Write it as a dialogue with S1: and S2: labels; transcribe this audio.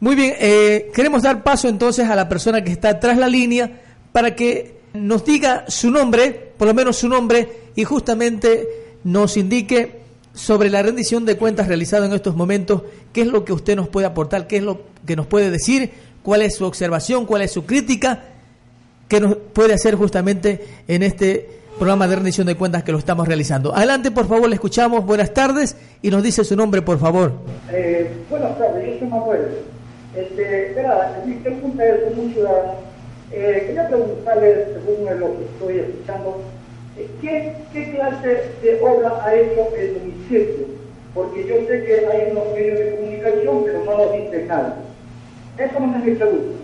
S1: Muy bien, eh, queremos dar paso entonces a la persona que está tras la línea para que nos diga su nombre, por lo menos su nombre, y justamente nos indique sobre la rendición de cuentas realizada en estos momentos, qué es lo que usted nos puede aportar, qué es lo que nos puede decir, cuál es su observación, cuál es su crítica, qué nos puede hacer justamente en este programa de rendición de cuentas que lo estamos realizando. Adelante, por favor, le escuchamos. Buenas tardes y nos dice su nombre, por favor.
S2: Eh, buenas tardes, yo soy Manuel. Este, verá, mi pregunta es un ciudadano. Eh, quería preguntarle, según lo que estoy escuchando, eh, ¿qué, ¿qué, clase de obra ha hecho el municipio? Porque yo sé que hay unos medios de comunicación, pero no nos dicen nada. Esa no es mi pregunta.